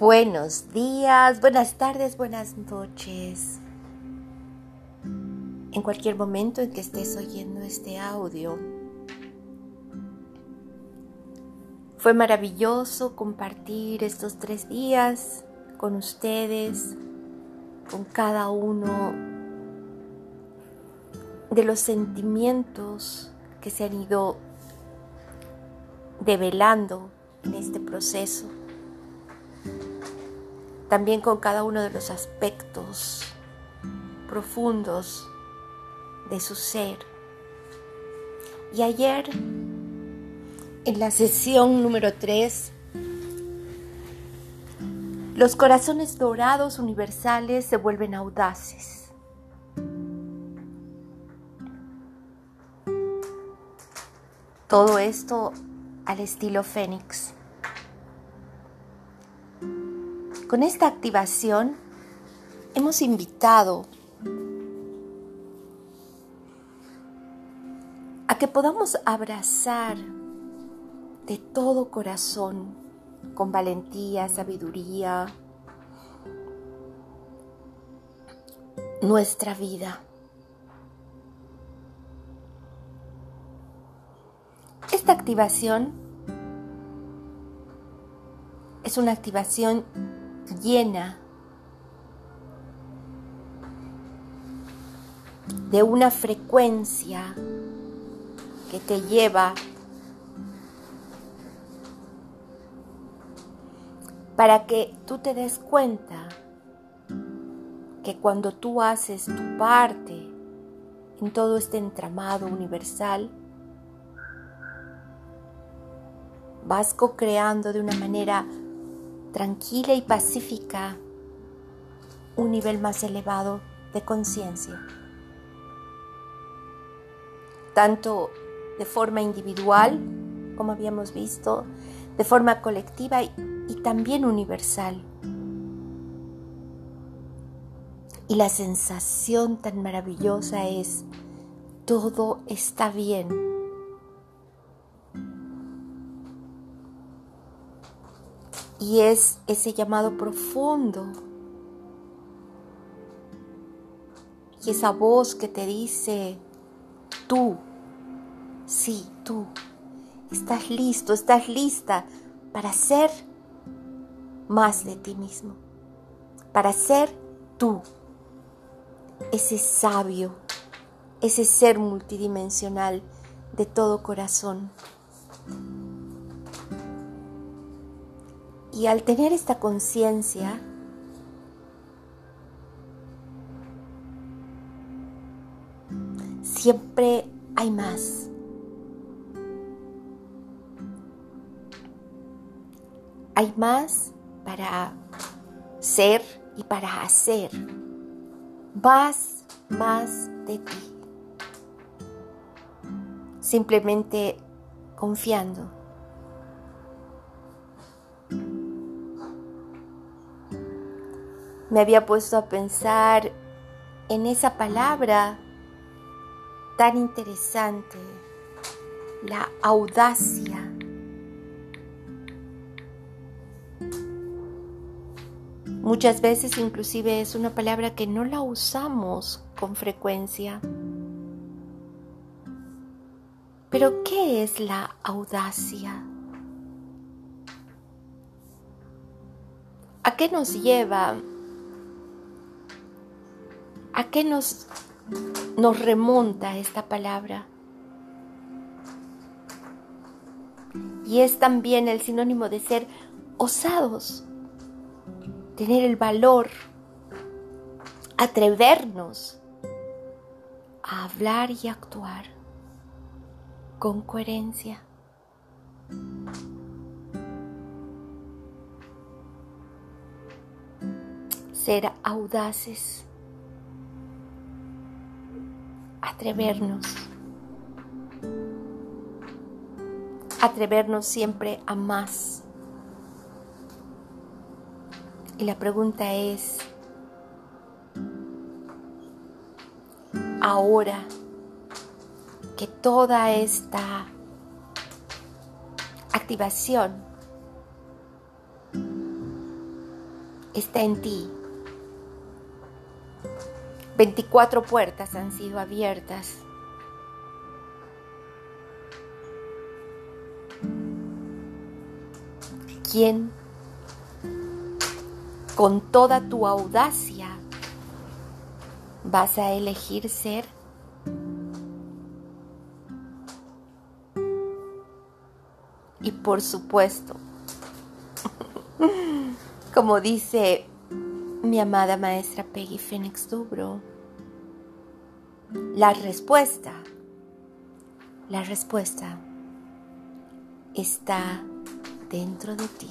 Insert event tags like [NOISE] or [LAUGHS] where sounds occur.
Buenos días, buenas tardes, buenas noches. En cualquier momento en que estés oyendo este audio, fue maravilloso compartir estos tres días con ustedes, con cada uno de los sentimientos que se han ido develando en este proceso también con cada uno de los aspectos profundos de su ser. Y ayer, en la sesión número 3, los corazones dorados universales se vuelven audaces. Todo esto al estilo Fénix. Con esta activación hemos invitado a que podamos abrazar de todo corazón, con valentía, sabiduría, nuestra vida. Esta activación es una activación llena de una frecuencia que te lleva para que tú te des cuenta que cuando tú haces tu parte en todo este entramado universal, vas co-creando de una manera tranquila y pacífica un nivel más elevado de conciencia. Tanto de forma individual, como habíamos visto, de forma colectiva y, también universal. Y la sensación tan maravillosa es, todo está bien Y es ese llamado profundo. Y esa voz que te dice, tú, sí, tú, estás listo, estás lista para ser más de ti mismo, para ser tú, ese sabio, ese ser multidimensional de todo corazón. Y al tener esta conciencia, siempre hay más. Hay más para ser y para hacer. Vas más de ti. Simplemente confiando. Me había puesto a pensar en esa palabra tan interesante, la audacia. Muchas veces inclusive es una palabra que no la usamos con frecuencia. Pero ¿qué es la audacia? ¿A qué nos lleva ¿A qué nos, nos remonta esta palabra? Y es también el sinónimo de ser osados, tener el valor, atrevernos a hablar y actuar con coherencia. Ser audaces atrevernos. Atrevernos siempre a más. Y la pregunta es, ahora que toda esta activación está en ti. 24 puertas han sido abiertas. ¿Quién con toda tu audacia vas a elegir ser? Y por supuesto, [LAUGHS] como dice mi amada maestra Peggy Phoenix Dubro, la respuesta, la respuesta está dentro de ti.